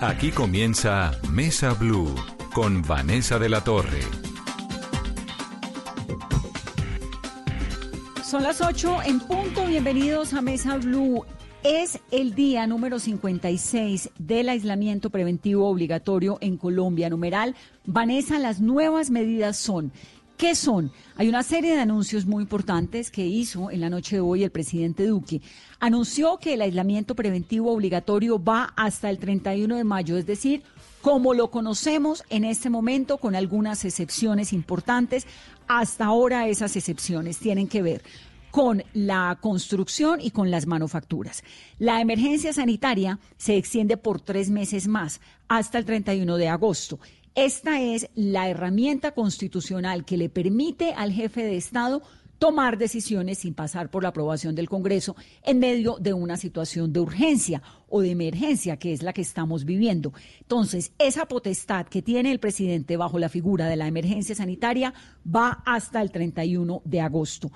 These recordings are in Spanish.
Aquí comienza Mesa Blue con Vanessa de la Torre. Son las 8 en punto. Bienvenidos a Mesa Blue. Es el día número 56 del aislamiento preventivo obligatorio en Colombia. Numeral, Vanessa, las nuevas medidas son ¿Qué son? Hay una serie de anuncios muy importantes que hizo en la noche de hoy el presidente Duque. Anunció que el aislamiento preventivo obligatorio va hasta el 31 de mayo, es decir, como lo conocemos en este momento, con algunas excepciones importantes. Hasta ahora esas excepciones tienen que ver con la construcción y con las manufacturas. La emergencia sanitaria se extiende por tres meses más, hasta el 31 de agosto. Esta es la herramienta constitucional que le permite al jefe de Estado tomar decisiones sin pasar por la aprobación del Congreso en medio de una situación de urgencia o de emergencia, que es la que estamos viviendo. Entonces, esa potestad que tiene el presidente bajo la figura de la emergencia sanitaria va hasta el 31 de agosto.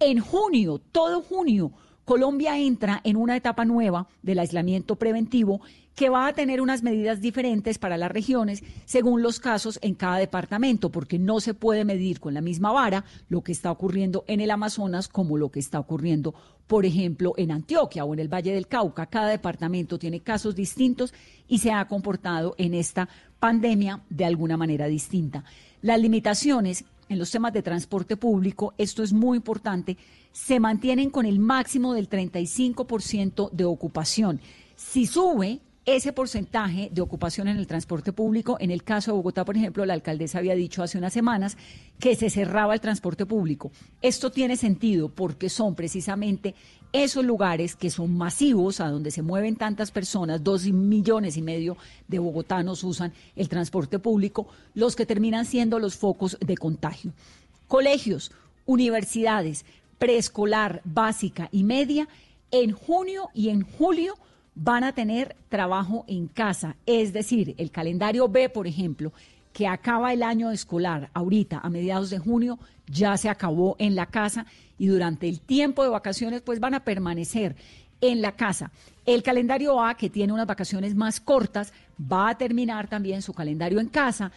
En junio, todo junio, Colombia entra en una etapa nueva del aislamiento preventivo que va a tener unas medidas diferentes para las regiones según los casos en cada departamento, porque no se puede medir con la misma vara lo que está ocurriendo en el Amazonas como lo que está ocurriendo, por ejemplo, en Antioquia o en el Valle del Cauca. Cada departamento tiene casos distintos y se ha comportado en esta pandemia de alguna manera distinta. Las limitaciones en los temas de transporte público, esto es muy importante, se mantienen con el máximo del 35% de ocupación. Si sube, ese porcentaje de ocupación en el transporte público. En el caso de Bogotá, por ejemplo, la alcaldesa había dicho hace unas semanas que se cerraba el transporte público. Esto tiene sentido porque son precisamente esos lugares que son masivos, a donde se mueven tantas personas, dos millones y medio de bogotanos usan el transporte público, los que terminan siendo los focos de contagio. Colegios, universidades, preescolar, básica y media, en junio y en julio van a tener trabajo en casa. Es decir, el calendario B, por ejemplo, que acaba el año escolar ahorita a mediados de junio, ya se acabó en la casa y durante el tiempo de vacaciones pues van a permanecer en la casa. El calendario A, que tiene unas vacaciones más cortas, va a terminar también su calendario en casa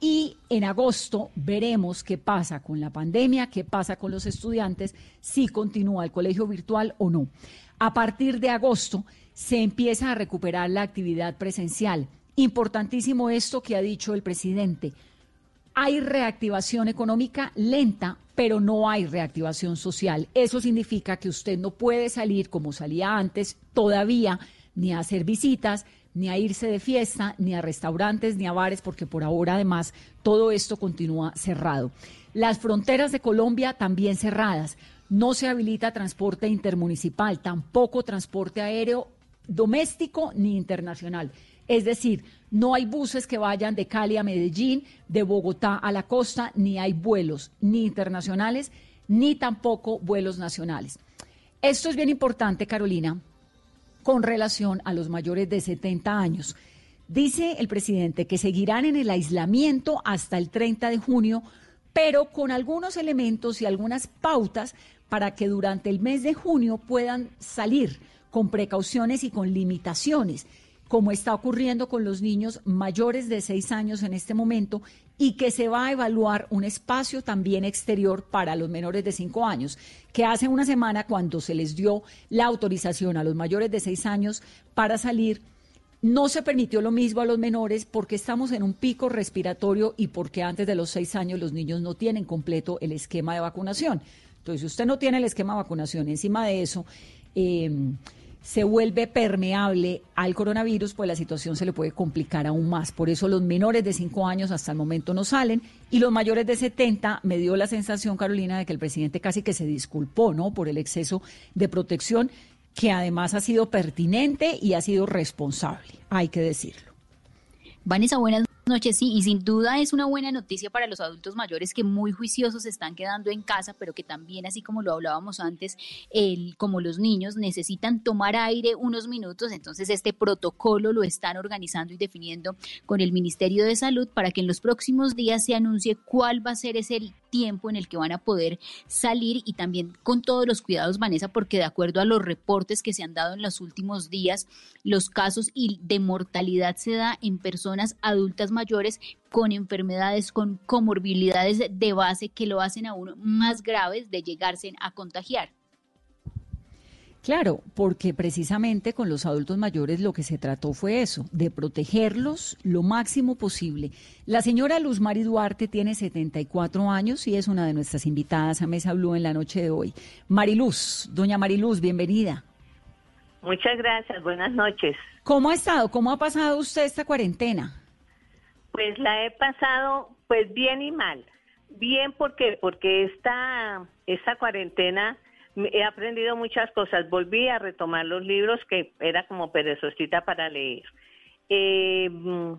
y en agosto veremos qué pasa con la pandemia, qué pasa con los estudiantes, si continúa el colegio virtual o no. A partir de agosto se empieza a recuperar la actividad presencial. Importantísimo esto que ha dicho el presidente. Hay reactivación económica lenta, pero no hay reactivación social. Eso significa que usted no puede salir como salía antes todavía, ni a hacer visitas, ni a irse de fiesta, ni a restaurantes, ni a bares, porque por ahora además todo esto continúa cerrado. Las fronteras de Colombia también cerradas. No se habilita transporte intermunicipal, tampoco transporte aéreo doméstico ni internacional. Es decir, no hay buses que vayan de Cali a Medellín, de Bogotá a la costa, ni hay vuelos ni internacionales, ni tampoco vuelos nacionales. Esto es bien importante, Carolina, con relación a los mayores de 70 años. Dice el presidente que seguirán en el aislamiento hasta el 30 de junio, pero con algunos elementos y algunas pautas para que durante el mes de junio puedan salir con precauciones y con limitaciones, como está ocurriendo con los niños mayores de seis años en este momento, y que se va a evaluar un espacio también exterior para los menores de cinco años, que hace una semana cuando se les dio la autorización a los mayores de seis años para salir, no se permitió lo mismo a los menores porque estamos en un pico respiratorio y porque antes de los seis años los niños no tienen completo el esquema de vacunación. Entonces, si usted no tiene el esquema de vacunación encima de eso, eh, se vuelve permeable al coronavirus, pues la situación se le puede complicar aún más. Por eso los menores de 5 años hasta el momento no salen y los mayores de 70 me dio la sensación, Carolina, de que el presidente casi que se disculpó, ¿no? Por el exceso de protección que además ha sido pertinente y ha sido responsable, hay que decirlo. Vanessa, buenas noches, sí, y sin duda es una buena noticia para los adultos mayores que muy juiciosos están quedando en casa, pero que también, así como lo hablábamos antes, el, como los niños necesitan tomar aire unos minutos, entonces este protocolo lo están organizando y definiendo con el Ministerio de Salud para que en los próximos días se anuncie cuál va a ser ese tiempo en el que van a poder salir y también con todos los cuidados, Vanessa, porque de acuerdo a los reportes que se han dado en los últimos días, los casos de mortalidad se da en personas adultas mayores con enfermedades, con comorbilidades de base que lo hacen aún más graves de llegarse a contagiar. Claro, porque precisamente con los adultos mayores lo que se trató fue eso, de protegerlos lo máximo posible. La señora Luz Mari Duarte tiene 74 años y es una de nuestras invitadas a Mesa Blue en la noche de hoy. Mariluz, doña Mariluz, bienvenida. Muchas gracias, buenas noches. ¿Cómo ha estado? ¿Cómo ha pasado usted esta cuarentena? Pues la he pasado pues bien y mal. Bien porque porque esta esta cuarentena he aprendido muchas cosas. Volví a retomar los libros que era como perezosita para leer. Eh, mm,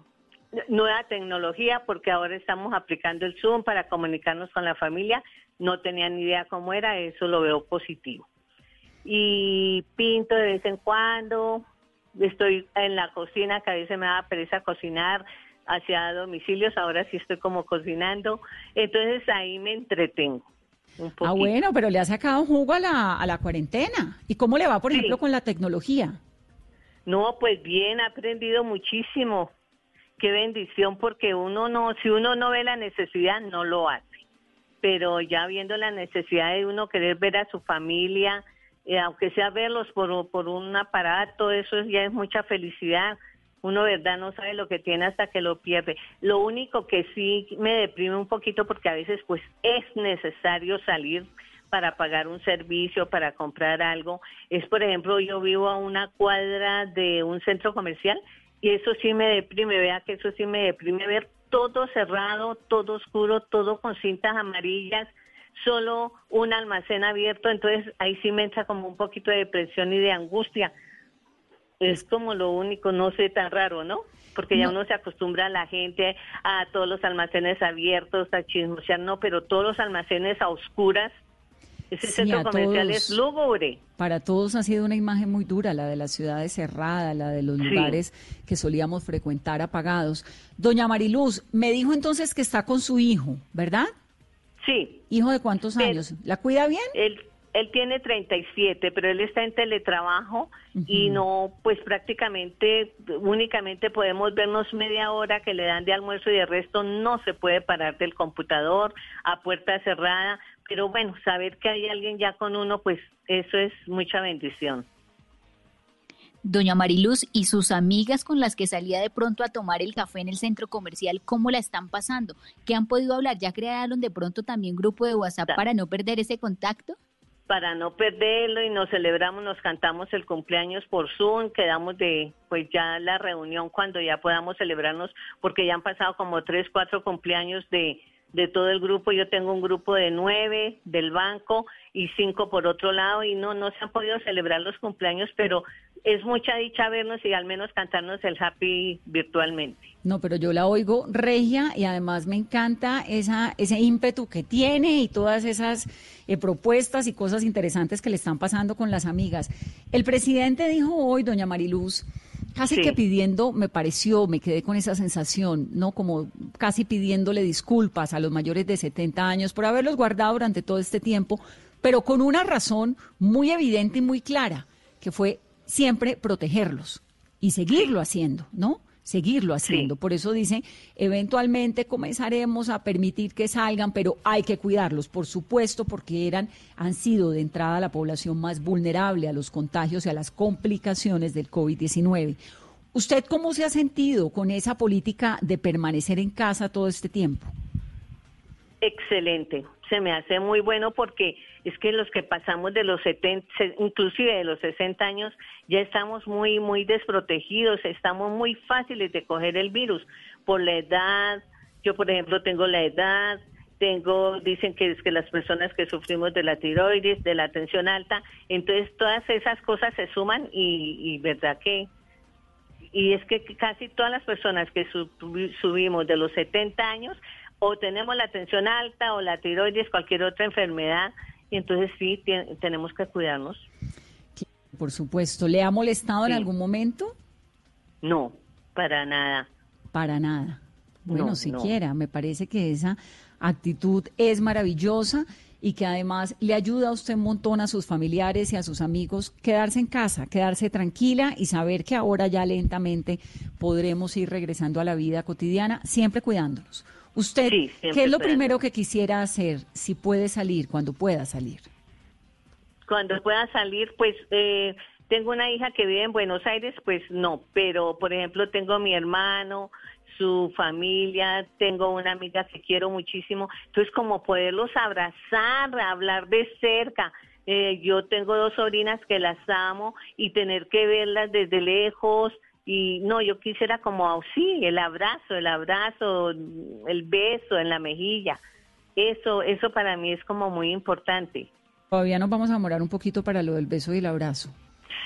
nueva tecnología, porque ahora estamos aplicando el Zoom para comunicarnos con la familia. No tenía ni idea cómo era, eso lo veo positivo. Y pinto de vez en cuando, estoy en la cocina, que a veces me da pereza cocinar hacia domicilios, ahora sí estoy como cocinando. Entonces ahí me entretengo. Ah, bueno, pero le ha sacado jugo a la, a la cuarentena. ¿Y cómo le va, por ejemplo, con la tecnología? No, pues bien, ha aprendido muchísimo. Qué bendición, porque uno no, si uno no ve la necesidad, no lo hace. Pero ya viendo la necesidad de uno querer ver a su familia, eh, aunque sea verlos por, por un aparato, eso ya es mucha felicidad uno verdad no sabe lo que tiene hasta que lo pierde. Lo único que sí me deprime un poquito porque a veces pues es necesario salir para pagar un servicio, para comprar algo, es por ejemplo yo vivo a una cuadra de un centro comercial y eso sí me deprime, vea que eso sí me deprime ver todo cerrado, todo oscuro, todo con cintas amarillas, solo un almacén abierto, entonces ahí sí me entra como un poquito de depresión y de angustia es como lo único, no sé, tan raro, ¿no? Porque ya uno se acostumbra a la gente a todos los almacenes abiertos, a chismosear, no, pero todos los almacenes a oscuras. Ese centro comercial es lúgubre. Para todos ha sido una imagen muy dura, la de las ciudades cerradas, la de los lugares que solíamos frecuentar apagados. Doña Mariluz, me dijo entonces que está con su hijo, ¿verdad? Sí. ¿Hijo de cuántos años? ¿La cuida bien? Él, él tiene 37, pero él está en teletrabajo y no, pues prácticamente únicamente podemos vernos media hora que le dan de almuerzo y de resto no se puede parar del computador a puerta cerrada. Pero bueno, saber que hay alguien ya con uno, pues eso es mucha bendición. Doña Mariluz y sus amigas con las que salía de pronto a tomar el café en el centro comercial, ¿cómo la están pasando? ¿Qué han podido hablar? ¿Ya crearon de pronto también grupo de WhatsApp para no perder ese contacto? Para no perderlo y nos celebramos, nos cantamos el cumpleaños por Zoom, quedamos de pues ya la reunión cuando ya podamos celebrarnos porque ya han pasado como tres, cuatro cumpleaños de, de todo el grupo. Yo tengo un grupo de nueve del banco y cinco por otro lado y no, no se han podido celebrar los cumpleaños, pero es mucha dicha vernos y al menos cantarnos el happy virtualmente. No, pero yo la oigo regia y además me encanta esa, ese ímpetu que tiene y todas esas eh, propuestas y cosas interesantes que le están pasando con las amigas. El presidente dijo hoy, doña Mariluz, casi que pidiendo, me pareció, me quedé con esa sensación, ¿no? Como casi pidiéndole disculpas a los mayores de 70 años por haberlos guardado durante todo este tiempo, pero con una razón muy evidente y muy clara, que fue siempre protegerlos y seguirlo haciendo, ¿no? Seguirlo haciendo. Por eso dice, eventualmente comenzaremos a permitir que salgan, pero hay que cuidarlos, por supuesto, porque eran, han sido de entrada la población más vulnerable a los contagios y a las complicaciones del COVID-19. ¿Usted cómo se ha sentido con esa política de permanecer en casa todo este tiempo? Excelente, se me hace muy bueno porque es que los que pasamos de los 70, inclusive de los 60 años, ya estamos muy, muy desprotegidos, estamos muy fáciles de coger el virus por la edad. Yo, por ejemplo, tengo la edad, tengo, dicen que es que las personas que sufrimos de la tiroides, de la tensión alta, entonces todas esas cosas se suman y, y verdad que y es que casi todas las personas que subimos de los 70 años o tenemos la tensión alta o la tiroides, cualquier otra enfermedad, y entonces sí, tenemos que cuidarnos. Por supuesto. ¿Le ha molestado en algún momento? No, para nada. Para nada. Bueno, siquiera, me parece que esa actitud es maravillosa y que además le ayuda a usted un montón a sus familiares y a sus amigos quedarse en casa, quedarse tranquila y saber que ahora ya lentamente podremos ir regresando a la vida cotidiana, siempre cuidándonos. Usted, ¿qué es lo primero que quisiera hacer si puede salir, cuando pueda salir? Cuando pueda salir, pues eh, tengo una hija que vive en Buenos Aires, pues no, pero por ejemplo tengo mi hermano, su familia, tengo una amiga que quiero muchísimo, entonces como poderlos abrazar, hablar de cerca. Eh, yo tengo dos sobrinas que las amo y tener que verlas desde lejos, y no, yo quisiera como, sí, el abrazo, el abrazo, el beso en la mejilla. Eso, eso para mí es como muy importante. Todavía nos vamos a morar un poquito para lo del beso y el abrazo.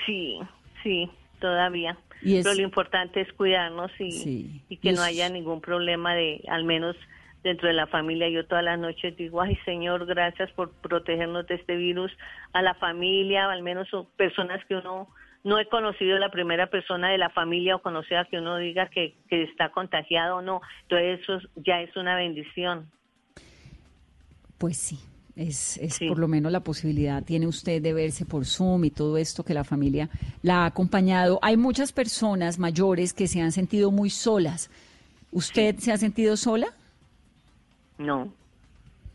Sí, sí, todavía. Pero lo importante es cuidarnos y, y que no haya ningún problema de, al menos dentro de la familia. Yo todas las noches digo, ay Señor, gracias por protegernos de este virus, a la familia, al menos son personas que uno no he conocido la primera persona de la familia o conocida que uno diga que, que está contagiado o no. Entonces eso ya es una bendición. Pues sí, es, es por lo menos la posibilidad tiene usted de verse por Zoom y todo esto que la familia la ha acompañado. Hay muchas personas mayores que se han sentido muy solas. ¿Usted se ha sentido sola? No.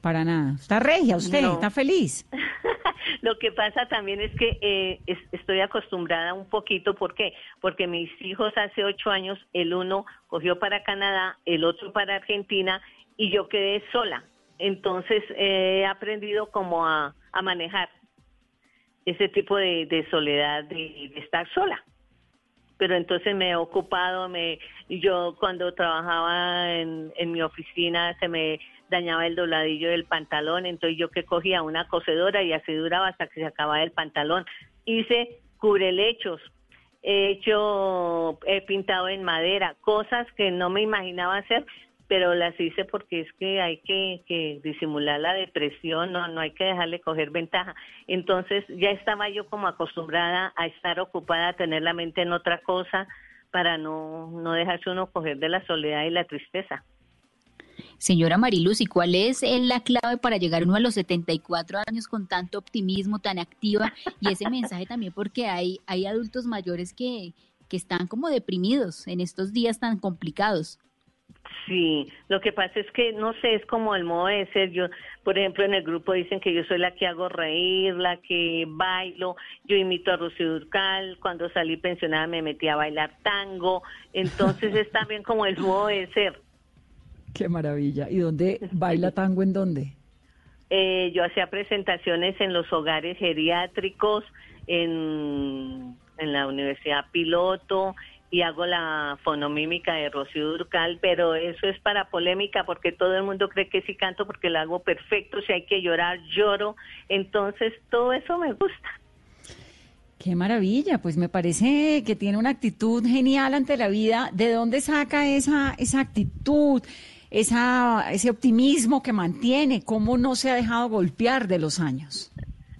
Para nada. ¿Está regia usted? ¿Está feliz? Lo que pasa también es que eh, estoy acostumbrada un poquito, ¿por qué? Porque mis hijos hace ocho años, el uno cogió para Canadá, el otro para Argentina y yo quedé sola. Entonces he aprendido como a, manejar ese tipo de, soledad, de, estar sola pero entonces me he ocupado, me, yo cuando trabajaba en, en mi oficina se me dañaba el dobladillo del pantalón, entonces yo que cogía una cocedora y así duraba hasta que se acababa el pantalón. Hice cubrelechos, he hecho, he pintado en madera, cosas que no me imaginaba hacer, pero las hice porque es que hay que, disimular la depresión, no, no hay que dejarle coger ventaja. Entonces ya estaba yo como acostumbrada a estar ocupada, a tener la mente en otra cosa para no, no dejarse uno coger de la soledad y la tristeza. Señora Mariluz, ¿y cuál es la clave para llegar uno a los 74 años con tanto optimismo, tan activa? Y ese mensaje también porque hay, hay adultos mayores que, que están como deprimidos en estos días tan complicados. Sí, lo que pasa es que no sé, es como el modo de ser. Yo, por ejemplo, en el grupo dicen que yo soy la que hago reír, la que bailo. Yo imito a Rocío Durcal. Cuando salí pensionada me metí a bailar tango. Entonces es también como el modo de ser. Qué maravilla. ¿Y dónde baila tango en dónde? Eh, yo hacía presentaciones en los hogares geriátricos, en, en la Universidad Piloto y hago la fonomímica de Rocío Durcal, pero eso es para polémica porque todo el mundo cree que sí canto porque lo hago perfecto, si hay que llorar, lloro, entonces todo eso me gusta. Qué maravilla, pues me parece que tiene una actitud genial ante la vida. ¿De dónde saca esa, esa actitud? Esa, ese optimismo que mantiene? ¿Cómo no se ha dejado golpear de los años?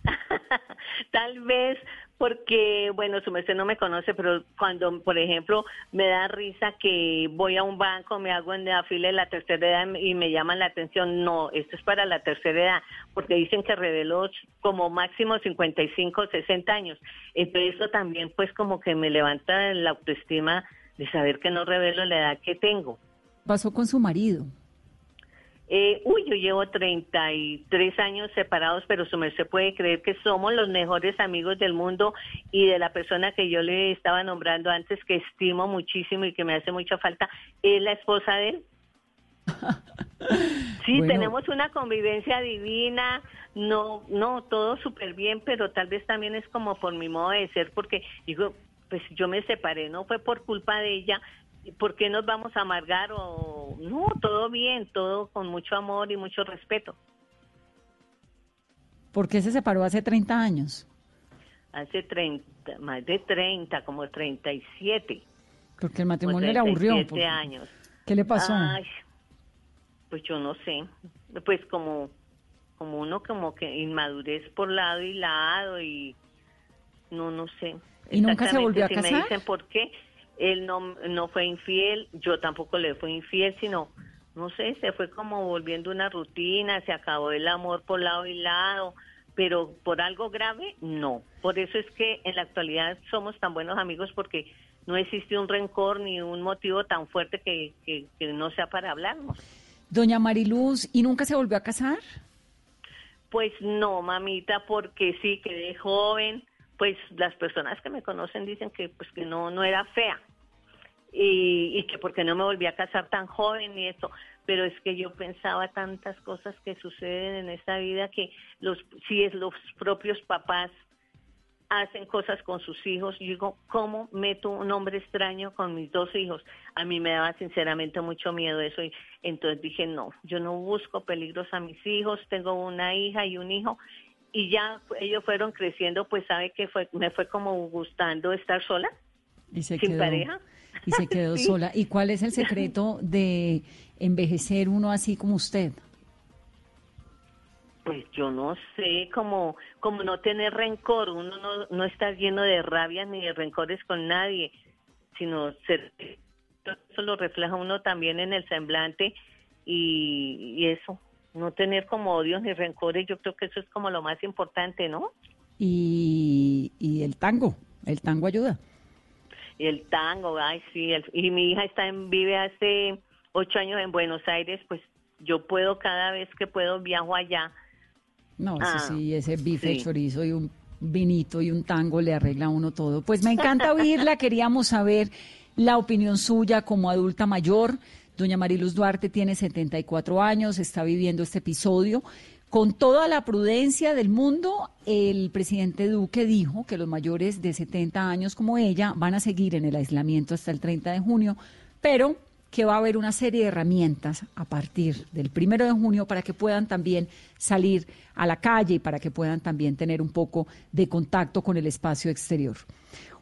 Tal vez porque, bueno, su merced no me conoce, pero cuando, por ejemplo, me da risa que voy a un banco, me hago en la fila de la tercera edad y me llaman la atención, no, esto es para la tercera edad, porque dicen que reveló como máximo 55, 60 años. Entonces eso también pues como que me levanta la autoestima de saber que no revelo la edad que tengo pasó con su marido? Eh, uy, yo llevo 33 años separados, pero su merced puede creer que somos los mejores amigos del mundo y de la persona que yo le estaba nombrando antes, que estimo muchísimo y que me hace mucha falta, es la esposa de él. Sí, tenemos una convivencia divina, no, no, todo súper bien, pero tal vez también es como por mi modo de ser, porque digo, pues yo me separé, no fue por culpa de ella, ¿por qué nos vamos a amargar? O no, todo bien, todo con mucho amor y mucho respeto. ¿Por qué se separó hace 30 años? Hace 30, más de 30, como 37. Porque el matrimonio le aburrió. años. ¿Qué le pasó? pues yo no sé. Pues como, como uno como que inmadurez por lado y lado y no, no sé. ¿Y nunca se volvió a casar? me dicen por qué, él no, no fue infiel, yo tampoco le fui infiel, sino no sé, se fue como volviendo una rutina, se acabó el amor por lado y lado, pero por algo grave, no. Por eso es que en la actualidad somos tan buenos amigos porque no existe un rencor ni un motivo tan fuerte que, que, no sea para hablarnos. Doña Mariluz, ¿y nunca se volvió a casar? Pues no, mamita, porque sí, quedé joven. Pues las personas que me conocen dicen que pues que no no era fea y, y que porque no me volví a casar tan joven y eso pero es que yo pensaba tantas cosas que suceden en esta vida que los si es los propios papás hacen cosas con sus hijos. Yo digo, ¿cómo meto un hombre extraño con mis dos hijos? A mí me daba sinceramente mucho miedo eso y entonces dije, no, yo no busco peligros a mis hijos, tengo una hija y un hijo y ya ellos fueron creciendo, pues sabe que fue me fue como gustando estar sola, y se sin pareja. Y se quedó sola. ¿Y cuál es el secreto de envejecer uno así como usted? Pues yo no sé, como, como no tener rencor, uno no, no está lleno de rabia ni de rencores con nadie, sino ser, eso lo refleja uno también en el semblante y, eso, no tener como odios ni rencores, yo creo que eso es como lo más importante, ¿no? Y, y el tango, el tango ayuda. Y el tango, ay, sí, y mi hija está en, vive hace ocho años en Buenos Aires, pues yo puedo cada vez que puedo viajo allá no, ah, sí, ese bife, chorizo y un vinito y un tango le arregla a uno todo. Pues me encanta oírla, queríamos saber la opinión suya como adulta mayor. Doña Mariluz Duarte tiene 74 años, está viviendo este episodio. Con toda la prudencia del mundo, el presidente Duque dijo que los mayores de 70 años como ella van a seguir en el aislamiento hasta el 30 de junio, pero que va a haber una serie de herramientas a partir del primero de junio para que puedan también salir a la calle y para que puedan también tener un poco de contacto con el espacio exterior.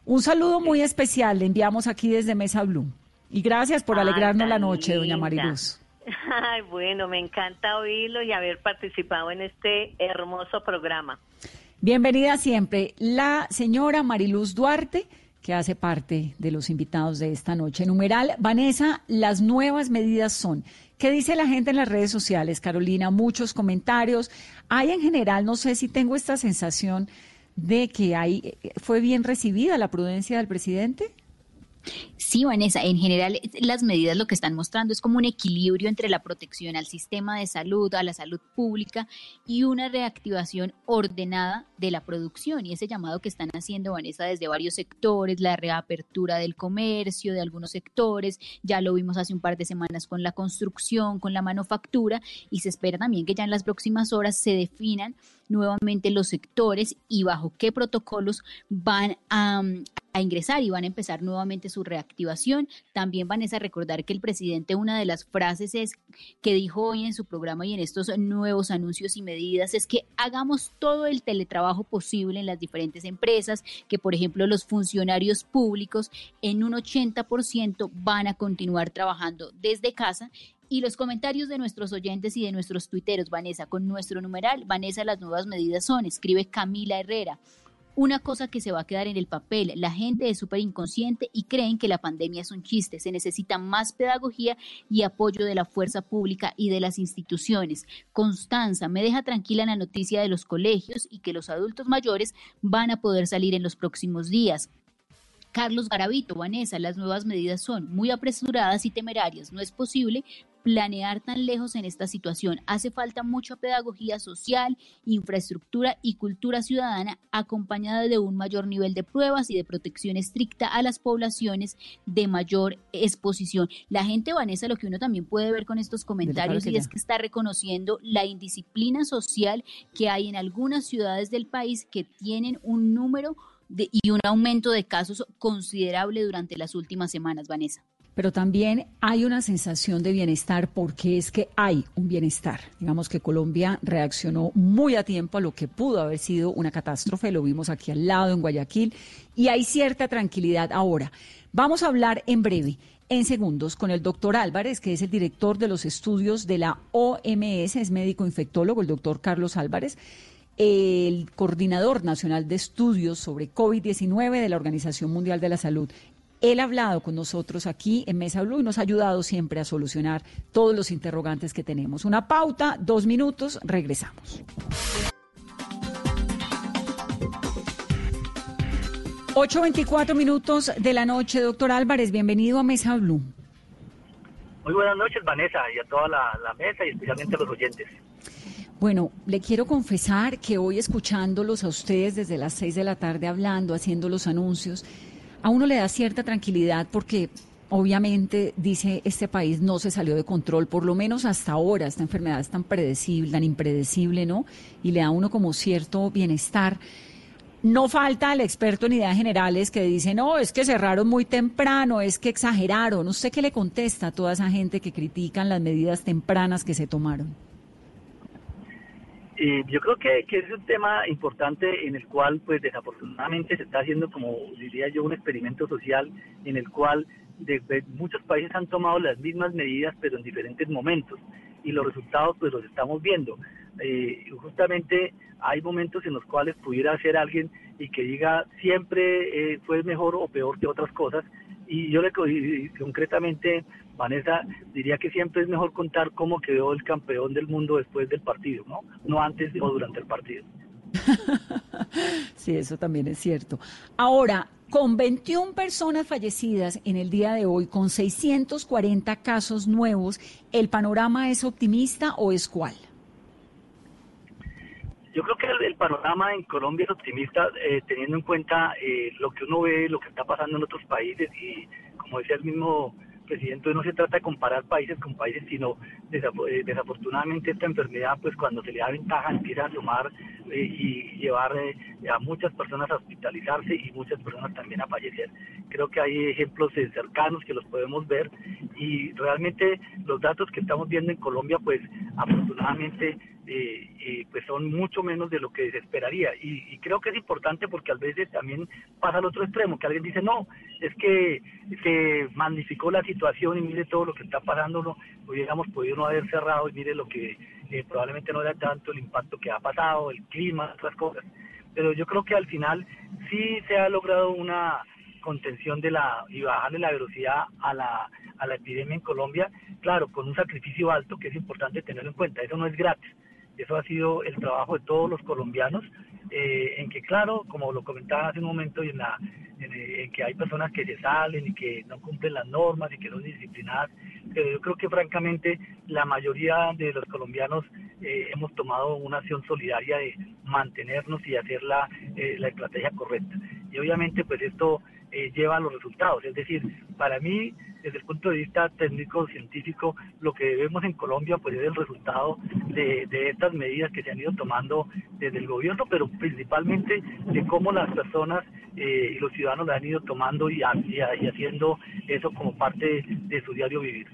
Un saludo muy especial le enviamos aquí desde Mesa Blue. Y gracias por alegrarnos la noche, doña Mariluz. Ay, bueno, me encanta oírlo y haber participado en este hermoso programa. Bienvenida siempre, la señora Mariluz Duarte que hace parte de los invitados de esta noche. Numeral, Vanessa, las nuevas medidas son. ¿Qué dice la gente en las redes sociales, Carolina? Muchos comentarios. Hay en general, no sé si tengo esta sensación de que hay, fue bien recibida la prudencia del presidente. Sí, Vanessa, en general las medidas lo que están mostrando es como un equilibrio entre la protección al sistema de salud, a la salud pública y una reactivación ordenada de la producción. Y ese llamado que están haciendo, Vanessa, desde varios sectores, la reapertura del comercio de algunos sectores, ya lo vimos hace un par de semanas con la construcción, con la manufactura, y se espera también que ya en las próximas horas se definan nuevamente los sectores y bajo qué protocolos van a, a ingresar y van a empezar nuevamente su reactivación. También van a recordar que el presidente, una de las frases es que dijo hoy en su programa y en estos nuevos anuncios y medidas es que hagamos todo el teletrabajo posible en las diferentes empresas, que por ejemplo los funcionarios públicos en un 80% van a continuar trabajando desde casa y los comentarios de nuestros oyentes y de nuestros tuiteros, Vanessa, con nuestro numeral, Vanessa, las nuevas medidas son, escribe Camila Herrera una cosa que se va a quedar en el papel. La gente es súper inconsciente y creen que la pandemia es un chiste. Se necesita más pedagogía y apoyo de la fuerza pública y de las instituciones. Constanza, me deja tranquila la noticia de los colegios y que los adultos mayores van a poder salir en los próximos días. Carlos Garavito, Vanessa, las nuevas medidas son muy apresuradas y temerarias. No es posible planear tan lejos en esta situación. Hace falta mucha pedagogía social, infraestructura y cultura ciudadana acompañada de un mayor nivel de pruebas y de protección estricta a las poblaciones de mayor exposición. La gente, Vanessa, lo que uno también puede ver con estos comentarios y es que está reconociendo la indisciplina social que hay en algunas ciudades del país que tienen un número y un aumento de casos considerable durante las últimas semanas, Vanessa. Pero también hay una sensación de bienestar porque es que hay un bienestar. Digamos que Colombia reaccionó muy a tiempo a lo que pudo haber sido una catástrofe, lo vimos aquí al lado en Guayaquil, y hay cierta tranquilidad ahora. Vamos a hablar en breve en segundos con el doctor Álvarez, que es el director de los estudios de la OMS, es médico infectólogo, el doctor Carlos Álvarez, el coordinador nacional de estudios sobre COVID-19 de la Organización Mundial de la Salud. Él ha hablado con nosotros aquí en Mesa Blue y nos ha ayudado siempre a solucionar todos los interrogantes que tenemos. Una pauta, dos minutos, regresamos. 8.24 minutos de la noche, doctor Álvarez, bienvenido a Mesa Blue. Muy buenas noches, Vanessa, y a toda la, la mesa y especialmente a los oyentes. Bueno, le quiero confesar que hoy escuchándolos a ustedes desde las 6 de la tarde hablando, haciendo los anuncios, a uno le da cierta tranquilidad porque obviamente dice este país no se salió de control, por lo menos hasta ahora, esta enfermedad es tan predecible, tan impredecible, ¿no? Y le da a uno como cierto bienestar. No falta el experto en ideas generales que dice, no, es que cerraron muy temprano, es que exageraron. ¿Usted qué le contesta a toda esa gente que critican las medidas tempranas que se tomaron? Yo creo que, es un tema importante en el cual, pues desafortunadamente se está haciendo, como diría yo, un experimento social en el cual de, muchos países han tomado las mismas medidas, pero en diferentes momentos. Y los resultados, pues los estamos viendo. Eh, justamente hay momentos en los cuales pudiera ser alguien y que diga siempre eh, fue mejor o peor que otras cosas. Y yo le concretamente Vanessa diría que siempre es mejor contar cómo quedó el campeón del mundo después del partido, ¿no? No antes o durante el partido. sí, eso también es cierto. Ahora, con 21 personas fallecidas en el día de hoy, con 640 casos nuevos, ¿el panorama es optimista o es cuál? Yo creo que el, panorama en Colombia es optimista, eh, teniendo en cuenta eh, lo que uno ve, lo que está pasando en otros países y, como decía el mismo presidente, no se trata de comparar países con países, sino eh, desafortunadamente esta enfermedad, pues cuando se le da ventaja empieza a tomar eh, y llevar eh, a muchas personas a hospitalizarse y muchas personas también a fallecer. Creo que hay ejemplos cercanos que los podemos ver y realmente los datos que estamos viendo en Colombia, pues afortunadamente eh, pues son mucho menos de lo que se esperaría. Y, creo que es importante porque a veces también pasa al otro extremo, que alguien dice, no, es que se magnificó la situación y mire todo lo que está pasando, no, hubiéramos podido no haber cerrado y mire lo que eh, probablemente no era tanto el impacto que ha pasado, el clima, otras cosas. Pero yo creo que al final sí se ha logrado una contención de la y bajarle la velocidad a la, a la epidemia en Colombia, claro, con un sacrificio alto que es importante tenerlo en cuenta, eso no es gratis, eso ha sido el trabajo de todos los colombianos, eh, en que claro, como lo comentaba hace un momento, en, la, en, que hay personas que se salen y que no cumplen las normas y que son disciplinadas, pero yo creo que francamente la mayoría de los colombianos eh, hemos tomado una acción solidaria de mantenernos y hacer la, eh, la estrategia correcta. Y obviamente pues esto eh, lleva a los resultados. Es decir, para mí, desde el punto de vista técnico-científico, lo que vemos en Colombia pues es el resultado de, estas medidas que se han ido tomando desde el gobierno, pero principalmente de cómo las personas eh, y los ciudadanos la han ido tomando y, y haciendo eso como parte de su diario vivir.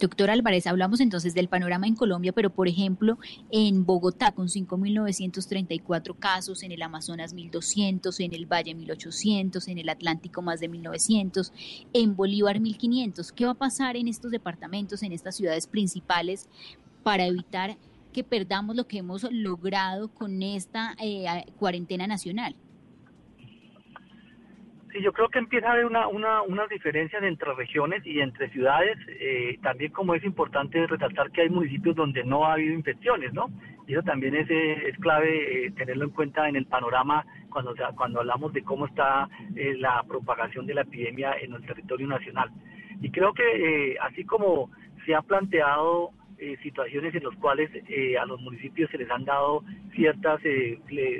Doctor Álvarez, hablamos entonces del panorama en Colombia, pero por ejemplo en Bogotá con 5.934 casos, en el Amazonas 1.200, en el Valle 1.800, en el Atlántico más de 1.900, en Bolívar 1.500. ¿Qué va a pasar en estos departamentos, en estas ciudades principales para evitar que perdamos lo que hemos logrado con esta eh, cuarentena nacional? Sí, yo creo que empieza a haber una, una, unas diferencias entre regiones y entre ciudades. Eh, también como es importante resaltar que hay municipios donde no ha habido infecciones, ¿no? Y eso también es, eh, es clave eh, tenerlo en cuenta en el panorama cuando, cuando hablamos de cómo está la propagación de la epidemia en el territorio nacional. Y creo que así como se ha planteado situaciones en las cuales a los municipios se les han dado ciertas,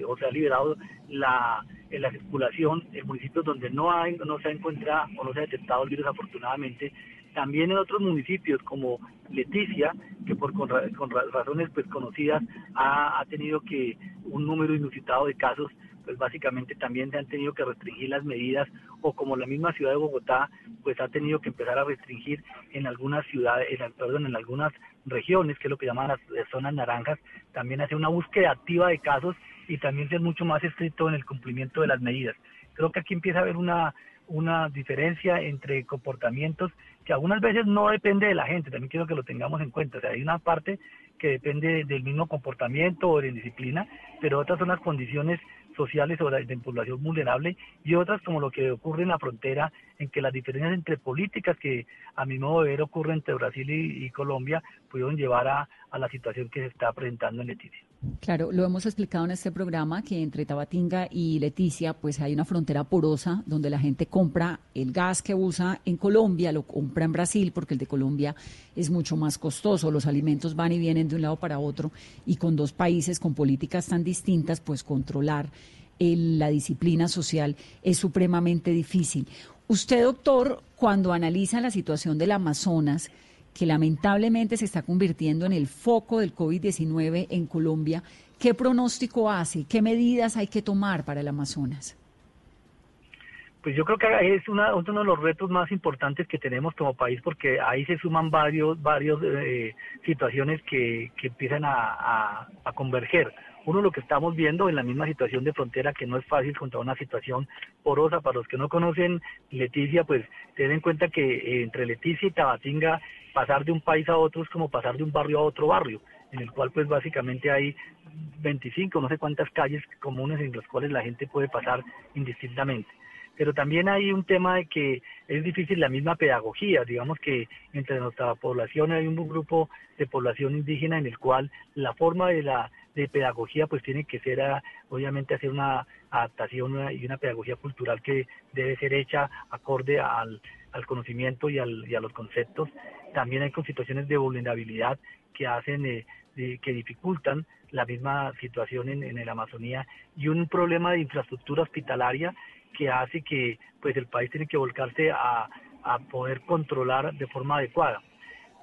o se ha liberado la en la circulación en municipios donde no hay, no se ha encontrado o no se ha detectado el virus afortunadamente, también en otros municipios como Leticia, que por con, razones pues conocidas ha, ha, tenido que un número inusitado de casos, pues básicamente también se han tenido que restringir las medidas o como la misma ciudad de Bogotá pues ha tenido que empezar a restringir en algunas ciudades, en, perdón, en algunas regiones, que es lo que llaman las zonas naranjas, también hace una búsqueda activa de casos y también ser mucho más estricto en el cumplimiento de las medidas. Creo que aquí empieza a haber una, una diferencia entre comportamientos que algunas veces no depende de la gente, también quiero que lo tengamos en cuenta. O sea, hay una parte que depende del mismo comportamiento o de disciplina, pero otras son las condiciones sociales o de población vulnerable y otras como lo que ocurre en la frontera, en que las diferencias entre políticas que a mi modo de ver ocurren entre Brasil y, Colombia pudieron llevar a, a la situación que se está presentando en Leticia. Claro, lo hemos explicado en este programa que entre Tabatinga y Leticia pues hay una frontera porosa donde la gente compra el gas que usa en Colombia, lo compra en Brasil porque el de Colombia es mucho más costoso, los alimentos van y vienen de un lado para otro y con dos países con políticas tan distintas pues controlar la disciplina social es supremamente difícil. Usted, doctor, cuando analiza la situación del Amazonas, que lamentablemente se está convirtiendo en el foco del COVID-19 en Colombia, ¿qué pronóstico hace? ¿Qué medidas hay que tomar para el Amazonas? Pues yo creo que es uno de los retos más importantes que tenemos como país porque ahí se suman varios, varios eh, situaciones que, empiezan a, converger. Uno lo que estamos viendo en la misma situación de frontera que no es fácil contra una situación porosa. Para los que no conocen Leticia, pues ten en cuenta que eh, entre Leticia y Tabatinga pasar de un país a otro es como pasar de un barrio a otro barrio, en el cual pues básicamente hay 25, no sé cuántas calles comunes en las cuales la gente puede pasar indistintamente. Pero también hay un tema de que es difícil la misma pedagogía, digamos que entre nuestra población hay un grupo de población indígena en el cual la forma de la de pedagogía pues tiene que ser obviamente hacer una adaptación y una pedagogía cultural que debe ser hecha acorde al, al conocimiento y, al, y a los conceptos también hay situaciones de vulnerabilidad que hacen, eh, que dificultan la misma situación en, en la Amazonía y un problema de infraestructura hospitalaria que hace que pues el país tiene que volcarse a poder controlar de forma adecuada.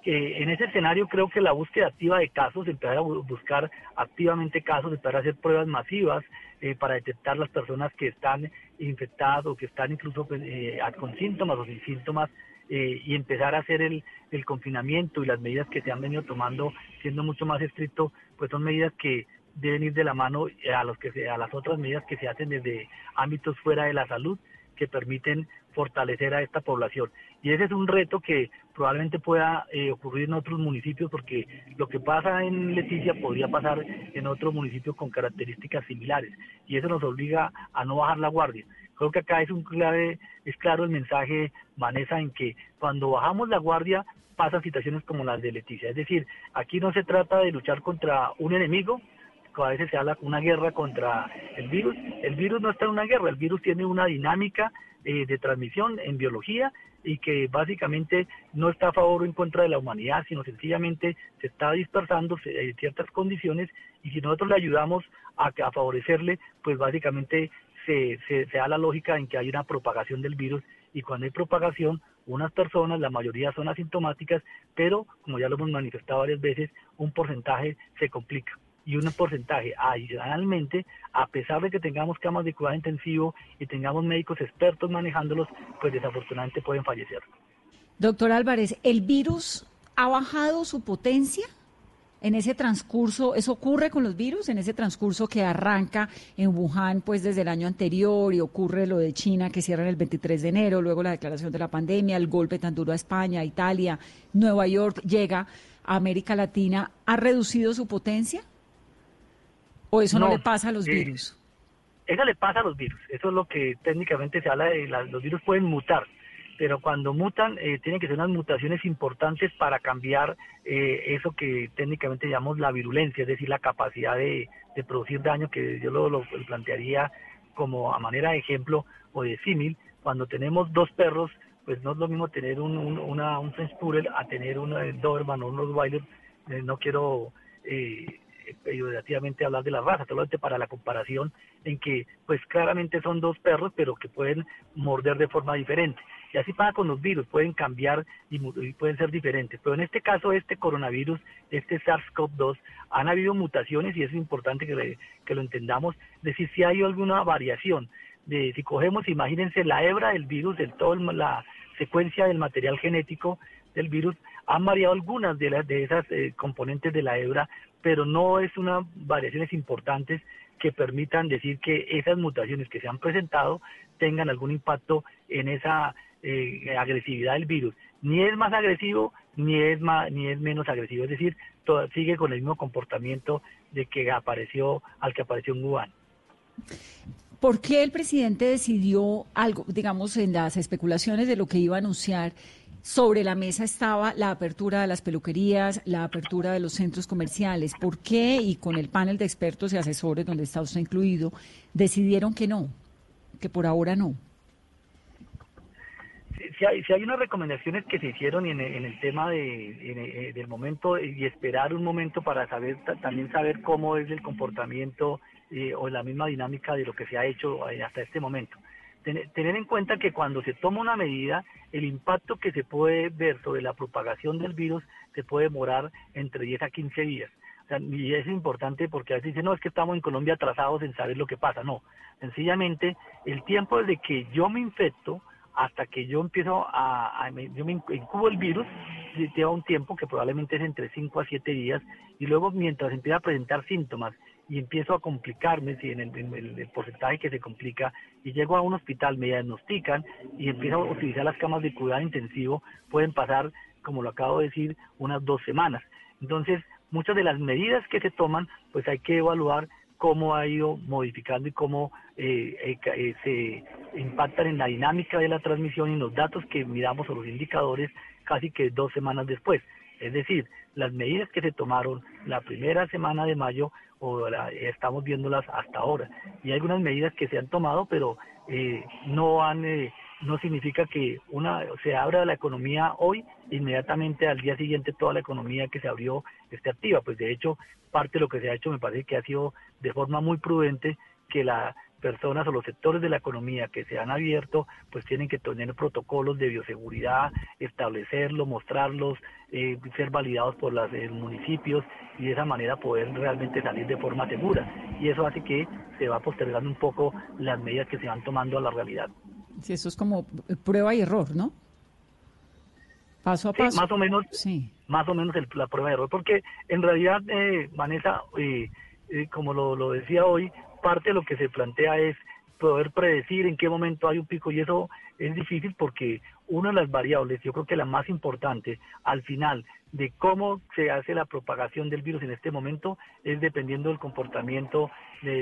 Eh, en ese escenario creo que la búsqueda activa de casos, empezar a buscar activamente casos, empezar a hacer pruebas masivas eh, para detectar las personas que están infectadas o que están incluso pues, eh, con síntomas o sin síntomas eh, y empezar a hacer el, el confinamiento y las medidas que se han venido tomando siendo mucho más estricto, pues son medidas que deben ir de la mano a los que a las otras medidas que se hacen desde ámbitos fuera de la salud que permiten fortalecer a esta población. Y ese es un reto que probablemente pueda eh, ocurrir en otros municipios porque lo que pasa en Leticia podría pasar en otros municipios con características similares y eso nos obliga a no bajar la guardia. Creo que acá es un clave, es claro el mensaje, Vanessa, en que cuando bajamos la guardia pasan situaciones como las de Leticia. Es decir, aquí no se trata de luchar contra un enemigo, a veces se habla una guerra contra el virus. El virus no está en una guerra, el virus tiene una dinámica eh, de transmisión en biología y que básicamente no está a favor o en contra de la humanidad, sino sencillamente se está dispersando en ciertas condiciones y si nosotros le ayudamos a, favorecerle, pues básicamente se, se, da la lógica en que hay una propagación del virus y cuando hay propagación, unas personas, la mayoría son asintomáticas, pero como ya lo hemos manifestado varias veces, un porcentaje se complica y un porcentaje adicionalmente, a pesar de que tengamos camas de cuidado intensivo y tengamos médicos expertos manejándolos, pues desafortunadamente pueden fallecer. Doctor Álvarez, ¿el virus ha bajado su potencia? en ese transcurso, eso ocurre con los virus, en ese transcurso que arranca en Wuhan pues desde el año anterior y ocurre lo de China que cierra el 23 de enero, luego la declaración de la pandemia, el golpe tan duro a España, Italia, Nueva York, llega a América Latina, ¿ha reducido su potencia? ¿O eso no, le pasa a los eh, virus? Eso le pasa a los virus, eso es lo que técnicamente se habla de, los virus pueden mutar pero cuando mutan eh, tienen que ser unas mutaciones importantes para cambiar eh, eso que técnicamente llamamos la virulencia, es decir, la capacidad de, producir daño, que yo lo, plantearía como a manera de ejemplo o de símil, cuando tenemos dos perros, pues no es lo mismo tener un, un, una, un French Poodle a tener un Doberman o un Rottweiler, eh, no quiero eh, peyorativamente hablar de la raza, solamente para la comparación en que pues claramente son dos perros pero que pueden morder de forma diferente. Y así pasa con los virus, pueden cambiar y, pueden ser diferentes. Pero en este caso, este coronavirus, este SARS-CoV-2, han habido mutaciones y es importante que, que lo entendamos, es decir, si hay alguna variación. De, si cogemos, imagínense la hebra del virus, del todo la secuencia del material genético del virus, han variado algunas de, las de esas eh, componentes de la hebra, pero no es una variaciones importantes que permitan decir que esas mutaciones que se han presentado tengan algún impacto en esa eh, agresividad del virus. Ni es más agresivo ni es más ni es menos agresivo, es decir, sigue con el mismo comportamiento de que apareció al que apareció en Wuhan. ¿Por qué el presidente decidió algo, digamos, en las especulaciones de lo que iba a anunciar? Sobre la mesa estaba la apertura de las peluquerías, la apertura de los centros comerciales. ¿Por qué? Y con el panel de expertos y asesores, donde está usted incluido, decidieron que no, que por ahora no si hay, si hay unas recomendaciones que se hicieron en, el tema de, eh, del momento y esperar un momento para saber también saber cómo es el comportamiento eh, o la misma dinámica de lo que se ha hecho eh, hasta este momento. Tener en cuenta que cuando se toma una medida, el impacto que se puede ver sobre la propagación del virus se puede demorar entre 10 a 15 días. y es importante porque a veces dicen, no, es que estamos en Colombia atrasados en saber lo que pasa. No, sencillamente el tiempo desde que yo me infecto hasta que yo empiezo a, yo me incubo el virus, lleva un tiempo que probablemente es entre 5 a 7 días, y luego mientras empieza a presentar síntomas y empiezo a complicarme, si en el, porcentaje que se complica, y llego a un hospital, me diagnostican y empiezo a utilizar las camas de cuidado intensivo, pueden pasar, como lo acabo de decir, unas dos semanas. Entonces, muchas de las medidas que se toman, pues hay que evaluar cómo ha ido modificando y cómo eh, eh, eh, se impactan en la dinámica de la transmisión y en los datos que miramos o los indicadores casi que dos semanas después. Es decir, las medidas que se tomaron la primera semana de mayo o estamos viéndolas hasta ahora. Y hay algunas medidas que se han tomado, pero no han no significa que una se abra la economía hoy, inmediatamente al día siguiente toda la economía que se abrió esté activa. Pues de hecho, parte de lo que se ha hecho me parece que ha sido de forma muy prudente que las personas o los sectores de la economía que se han abierto, pues tienen que tener protocolos de bioseguridad, establecerlos, mostrarlos, eh, ser validados por los eh, municipios y de esa manera poder realmente salir de forma segura. Y eso hace que se va postergando un poco las medidas que se van tomando a la realidad. Sí, eso es como prueba y error, ¿no? Paso a paso. más o menos, sí. más o menos la prueba de error, porque en realidad, eh, Vanessa, eh, eh, como lo, lo decía hoy, parte de lo que se plantea es poder predecir en qué momento hay un pico y eso es difícil porque una de las variables, yo creo que la más importante al final de cómo se hace la propagación del virus en este momento es dependiendo del comportamiento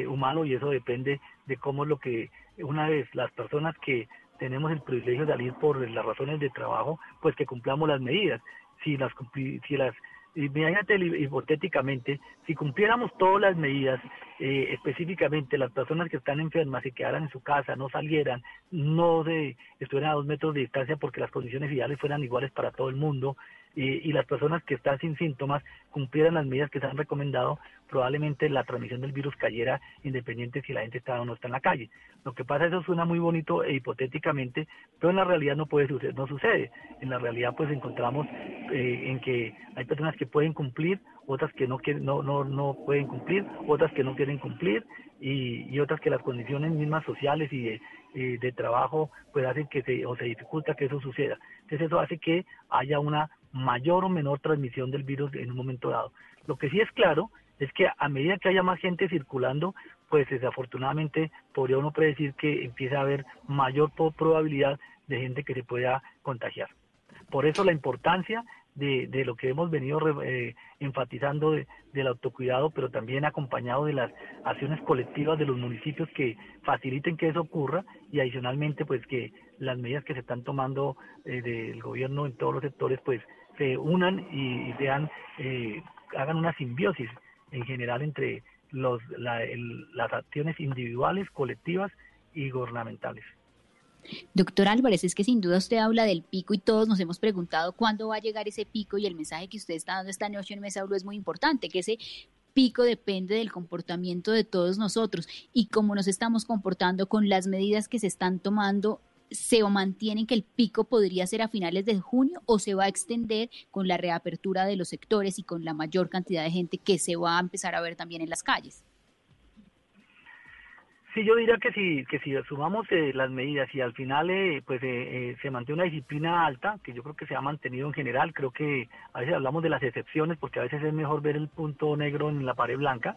humano y eso depende de cómo es lo que una vez las personas que tenemos el privilegio de salir por las razones de trabajo, pues que cumplamos las medidas. Si las, si las imagínate hipotéticamente, si cumpliéramos todas las medidas, eh, específicamente las personas que están enfermas se quedaran en su casa, no salieran, no de, estuvieran a dos metros de distancia porque las condiciones ideales fueran iguales para todo el mundo, y las personas que están sin síntomas cumplieran las medidas que se han recomendado, probablemente la transmisión del virus cayera independiente si la gente está o no está en la calle. Lo que pasa, eso suena muy bonito e hipotéticamente, pero en la realidad no puede suceder, no sucede. En la realidad pues encontramos eh, en que hay personas que pueden cumplir, otras que no, quieren, no, no, no pueden cumplir, otras que no quieren cumplir y, y otras que las condiciones mismas sociales y de, de trabajo pues hacen que se, o se dificulta que eso suceda. Entonces eso hace que haya una mayor o menor transmisión del virus en un momento dado. Lo que sí es claro es que a medida que haya más gente circulando, pues desafortunadamente podría uno predecir que empieza a haber mayor probabilidad de gente que se pueda contagiar. Por eso la importancia de, de lo que hemos venido eh, enfatizando de, del autocuidado, pero también acompañado de las acciones colectivas de los municipios que faciliten que eso ocurra y adicionalmente pues que las medidas que se están tomando eh, del gobierno en todos los sectores pues se unan y, sean, eh, hagan una simbiosis en general entre los, las acciones individuales, colectivas y gubernamentales. Doctor Álvarez, es que sin duda usted habla del pico y todos nos hemos preguntado cuándo va a llegar ese pico y el mensaje que usted está dando esta noche en Mesa Blue es muy importante, que ese pico depende del comportamiento de todos nosotros y cómo nos estamos comportando con las medidas que se están tomando se mantiene que el pico podría ser a finales de junio o se va a extender con la reapertura de los sectores y con la mayor cantidad de gente que se va a empezar a ver también en las calles? Sí, yo diría que si, que si sumamos eh, las medidas y al final eh, pues eh, se mantiene una disciplina alta, que yo creo que se ha mantenido en general, creo que a veces hablamos de las excepciones porque a veces es mejor ver el punto negro en la pared blanca,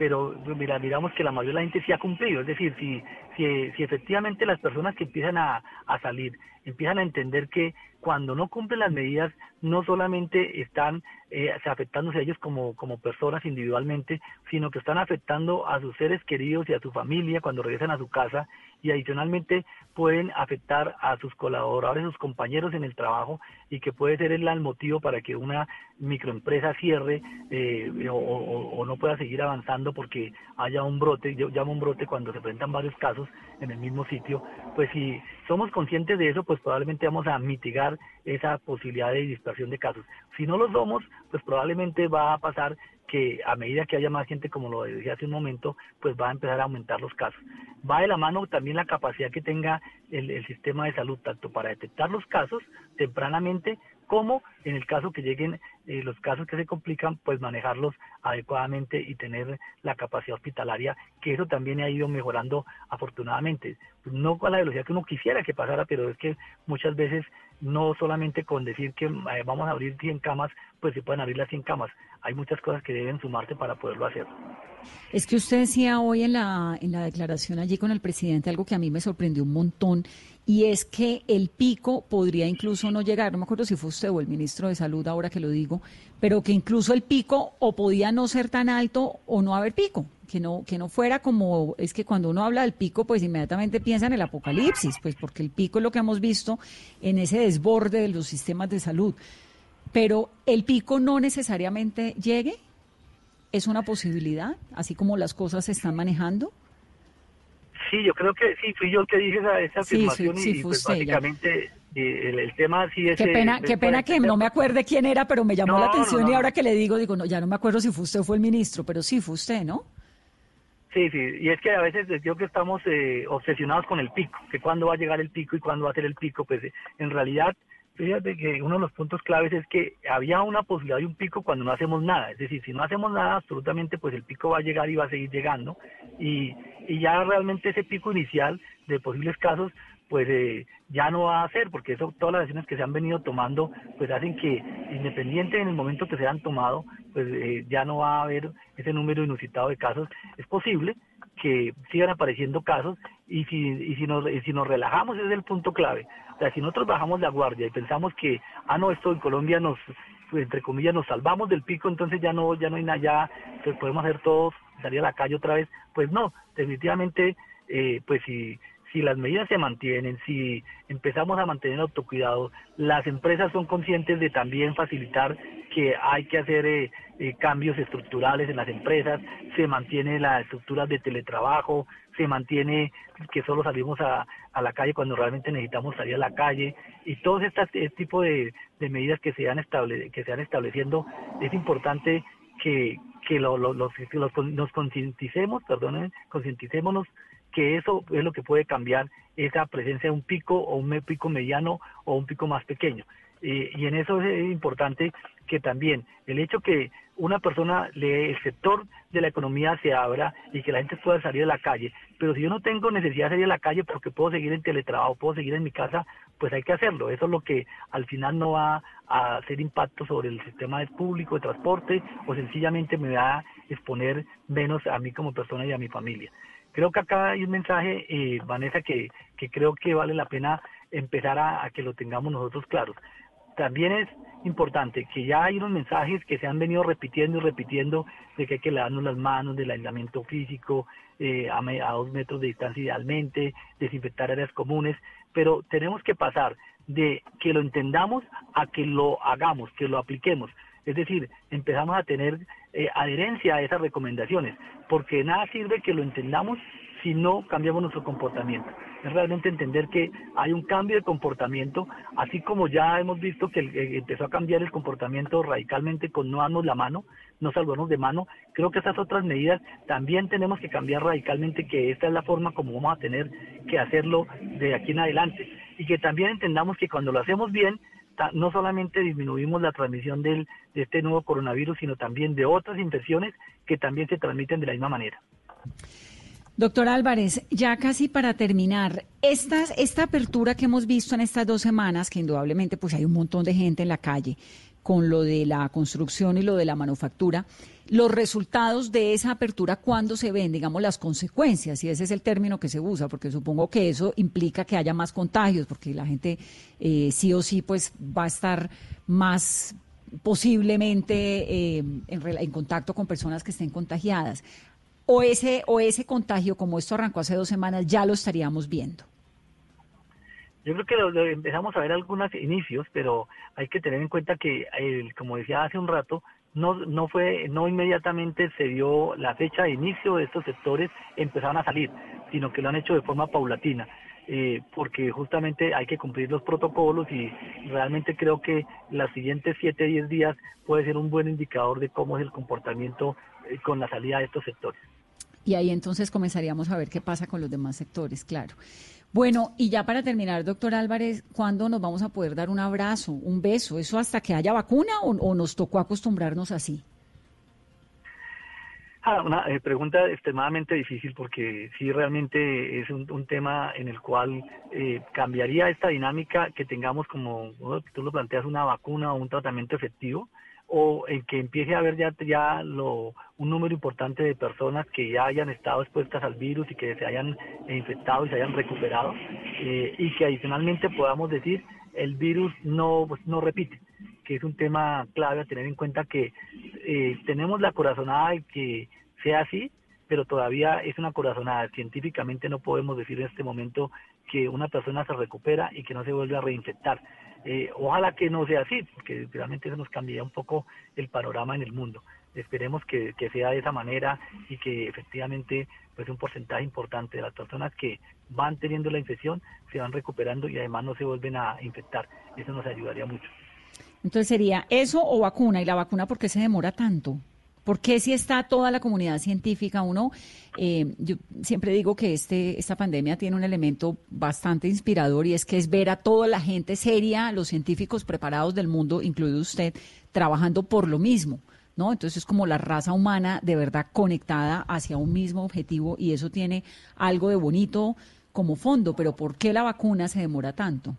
pero mira, miramos que la mayoría de la gente sí ha cumplido, es decir, si, si, si efectivamente las personas que empiezan a, a salir empiezan a entender que cuando no cumplen las medidas, no solamente están eh, afectándose a ellos como, como personas individualmente, sino que están afectando a sus seres queridos y a su familia cuando regresan a su casa y adicionalmente pueden afectar a sus colaboradores, sus compañeros en el trabajo y que puede ser el, motivo para que una microempresa cierre eh, o, no pueda seguir avanzando porque haya un brote, yo llamo un brote cuando se presentan varios casos en el mismo sitio, pues si somos conscientes de eso, pues probablemente vamos a mitigar esa posibilidad de dispersión de casos. Si no lo somos, pues probablemente va a pasar que a medida que haya más gente, como lo decía hace un momento, pues va a empezar a aumentar los casos. Va de la mano también la capacidad que tenga el, sistema de salud, tanto para detectar los casos tempranamente como en el caso que lleguen eh, los casos que se complican, pues manejarlos adecuadamente y tener la capacidad hospitalaria, que eso también ha ido mejorando afortunadamente. No a la velocidad que uno quisiera que pasara, pero es que muchas veces no solamente con decir que eh, vamos a abrir 100 camas, pues se pueden abrir las 100 camas. Hay muchas cosas que deben sumarse para poderlo hacer. Es que usted decía hoy en la, en la declaración allí con el presidente algo que a mí me sorprendió un montón y es que el pico podría incluso no llegar, no me acuerdo si fue usted o el ministro de Salud ahora que lo digo, pero que incluso el pico o podía no ser tan alto o no haber pico, que no que no fuera como es que cuando uno habla del pico pues inmediatamente piensa en el apocalipsis, pues porque el pico es lo que hemos visto en ese desborde de los sistemas de salud. Pero el pico no necesariamente llegue, es una posibilidad, así como las cosas se están manejando. Sí, yo creo que sí, fui yo el que dije esa, afirmación y, pues básicamente eh, el, tema sí es... Qué pena, qué pena que no me acuerde quién era, pero me llamó la atención y ahora que le digo, digo, no, ya no me acuerdo si fue usted o fue el ministro, pero sí fue usted, ¿no? Sí, sí, y es que a veces yo que estamos eh, obsesionados con el pico, que cuándo va a llegar el pico y cuándo va a ser el pico, pues en realidad Fíjate que uno de los puntos claves es que había una posibilidad de un pico cuando no hacemos nada. Es decir, si no hacemos nada, absolutamente, pues el pico va a llegar y va a seguir llegando. Y, y ya realmente ese pico inicial de posibles casos, pues eh, ya no va a ser, porque eso, todas las decisiones que se han venido tomando, pues hacen que, independiente en el momento que se han tomado, pues eh, ya no va a haber ese número inusitado de casos. Es posible que sigan apareciendo casos y si, y si, nos, y si nos relajamos, ese es el punto clave sea, si nosotros bajamos la guardia y pensamos que, ah, no, esto en Colombia nos, pues, entre comillas, nos salvamos del pico, entonces ya no, ya no hay nada, ya pues, podemos hacer todos, salir a la calle otra vez, pues no, definitivamente, eh, pues si, si las medidas se mantienen, si empezamos a mantener autocuidado, las empresas son conscientes de también facilitar que hay que hacer eh, eh, cambios estructurales en las empresas, se mantiene la estructura de teletrabajo, se mantiene que solo salimos a, a la calle cuando realmente necesitamos salir a la calle y todos estos este tipo de, medidas que se, han estable, que se han estableciendo, es importante que, que lo, los, nos concienticemos, perdonen, concienticémonos que eso es lo que puede cambiar esa presencia de un pico o un pico mediano o un pico más pequeño. y en eso es importante que también el hecho que una persona, el sector de la economía se abra y que la gente pueda salir a la calle, pero si yo no tengo necesidad de salir a la calle porque puedo seguir en teletrabajo, puedo seguir en mi casa, pues hay que hacerlo. Eso es lo que al final no va a hacer impacto sobre el sistema público de transporte o sencillamente me va a exponer menos a mí como persona y a mi familia. Creo que acá hay un mensaje, eh, Vanessa, que, creo que vale la pena empezar a, que lo tengamos nosotros claros. También es importante que ya hay unos mensajes que se han venido repitiendo y repitiendo de que hay que lavarnos las manos, del aislamiento físico, eh, a dos metros de distancia idealmente, desinfectar áreas comunes, pero tenemos que pasar de que lo entendamos a que lo hagamos, que lo apliquemos. Es decir, empezamos a tener eh, adherencia a esas recomendaciones, porque nada sirve que lo entendamos si no cambiamos nuestro comportamiento. Es realmente entender que hay un cambio de comportamiento, así como ya hemos visto que eh, empezó a cambiar el comportamiento radicalmente con no darnos la mano, no salvarnos de mano. Creo que esas otras medidas también tenemos que cambiar radicalmente, que esta es la forma como vamos a tener que hacerlo de aquí en adelante. Y que también entendamos que cuando lo hacemos bien, no solamente disminuimos la transmisión del, de este nuevo coronavirus, sino también de otras infecciones que también se transmiten de la misma manera. Doctor Álvarez, ya casi para terminar, esta, apertura que hemos visto en estas dos semanas, que indudablemente pues hay un montón de gente en la calle, con lo de la construcción y lo de la manufactura, los resultados de esa apertura, ¿cuándo se ven? Digamos, las consecuencias, y ese es el término que se usa, porque supongo que eso implica que haya más contagios, porque la gente eh, sí o sí pues va a estar más posiblemente eh, en, contacto con personas que estén contagiadas. O ese, o ese contagio, como esto arrancó hace dos semanas, ya lo estaríamos viendo. Yo creo que lo, empezamos a ver algunos inicios, pero hay que tener en cuenta que, como decía hace un rato, no, no fue, no inmediatamente se dio la fecha de inicio de estos sectores, empezaron a salir, sino que lo han hecho de forma paulatina. Eh, porque justamente hay que cumplir los protocolos y realmente creo que los siguientes 7, 10 días puede ser un buen indicador de cómo es el comportamiento eh, con la salida de estos sectores. Y ahí entonces comenzaríamos a ver qué pasa con los demás sectores, claro. Bueno, y ya para terminar, doctor Álvarez, ¿cuándo nos vamos a poder dar un abrazo, un beso? ¿Eso hasta que haya vacuna o, nos tocó acostumbrarnos así? Ah, una eh, pregunta extremadamente difícil porque sí realmente es un, tema en el cual eh, cambiaría esta dinámica que tengamos como tú lo planteas una vacuna o un tratamiento efectivo o en que empiece a haber ya, lo, un número importante de personas que ya hayan estado expuestas al virus y que se hayan infectado y se hayan recuperado eh, y que adicionalmente podamos decir el virus no, pues, no repite, que es un tema clave a tener en cuenta que eh, tenemos la corazonada de que sea así, pero todavía es una corazonada. Científicamente no podemos decir en este momento que una persona se recupera y que no se vuelve a reinfectar. Eh, ojalá que no sea así, porque realmente eso nos cambia un poco el panorama en el mundo. Esperemos que, sea de esa manera y que efectivamente pues un porcentaje importante de las personas que van teniendo la infección se van recuperando y además no se vuelven a infectar. Eso nos ayudaría mucho. Entonces sería eso o vacuna. ¿Y la vacuna por qué se demora tanto? ¿Por qué si está toda la comunidad científica? Uno, eh, yo siempre digo que este, esta pandemia tiene un elemento bastante inspirador y es que es ver a toda la gente seria, los científicos preparados del mundo, incluido usted, trabajando por lo mismo. ¿No? Entonces es como la raza humana de verdad conectada hacia un mismo objetivo y eso tiene algo de bonito como fondo, pero ¿por qué la vacuna se demora tanto?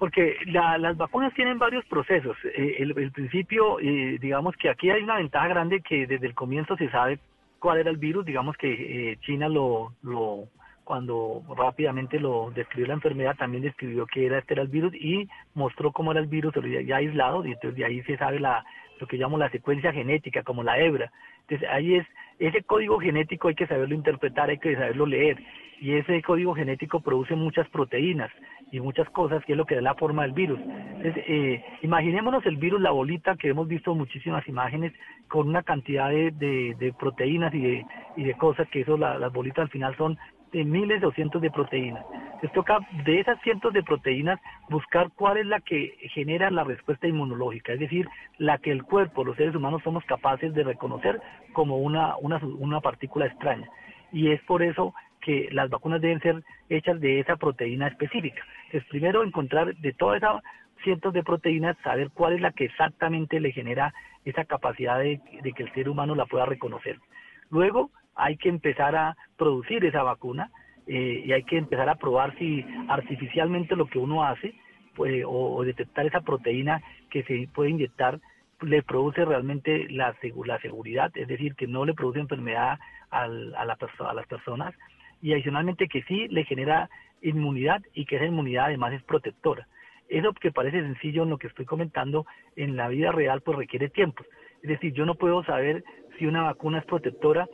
Porque las vacunas tienen varios procesos. Eh, el, principio, eh, digamos que aquí hay una ventaja grande que desde el comienzo se sabe cuál era el virus, digamos que eh, China lo, lo, cuando rápidamente lo describió la enfermedad, también describió que era este era el virus y mostró cómo era el virus ya aislado, y entonces de ahí se sabe la, lo que llamamos la secuencia genética, como la hebra. Entonces ahí es, ese código genético hay que saberlo interpretar, hay que saberlo leer y ese código genético produce muchas proteínas y muchas cosas que es lo que da la forma del virus. Entonces, eh, imaginémonos el virus, la bolita, que hemos visto muchísimas imágenes con una cantidad de, de, proteínas y de, y de cosas, que eso las bolitas al final son de miles o cientos de proteínas. Entonces toca de esas cientos de proteínas buscar cuál es la que genera la respuesta inmunológica, es decir, la que el cuerpo, los seres humanos somos capaces de reconocer como una, una, una partícula extraña. Y es por eso que las vacunas deben ser hechas de esa proteína específica. Es primero encontrar de todas esas cientos de proteínas, saber cuál es la que exactamente le genera esa capacidad de, que el ser humano la pueda reconocer. Luego hay que empezar a producir esa vacuna eh, y hay que empezar a probar si artificialmente lo que uno hace pues, o, detectar esa proteína que se puede inyectar le produce realmente la, la seguridad, es decir, que no le produce enfermedad a, la a las personas y adicionalmente que sí le genera inmunidad y que esa inmunidad además es protectora. Eso que parece sencillo en lo que estoy comentando, en la vida real pues requiere tiempo. Es decir, yo no puedo saber si una vacuna es protectora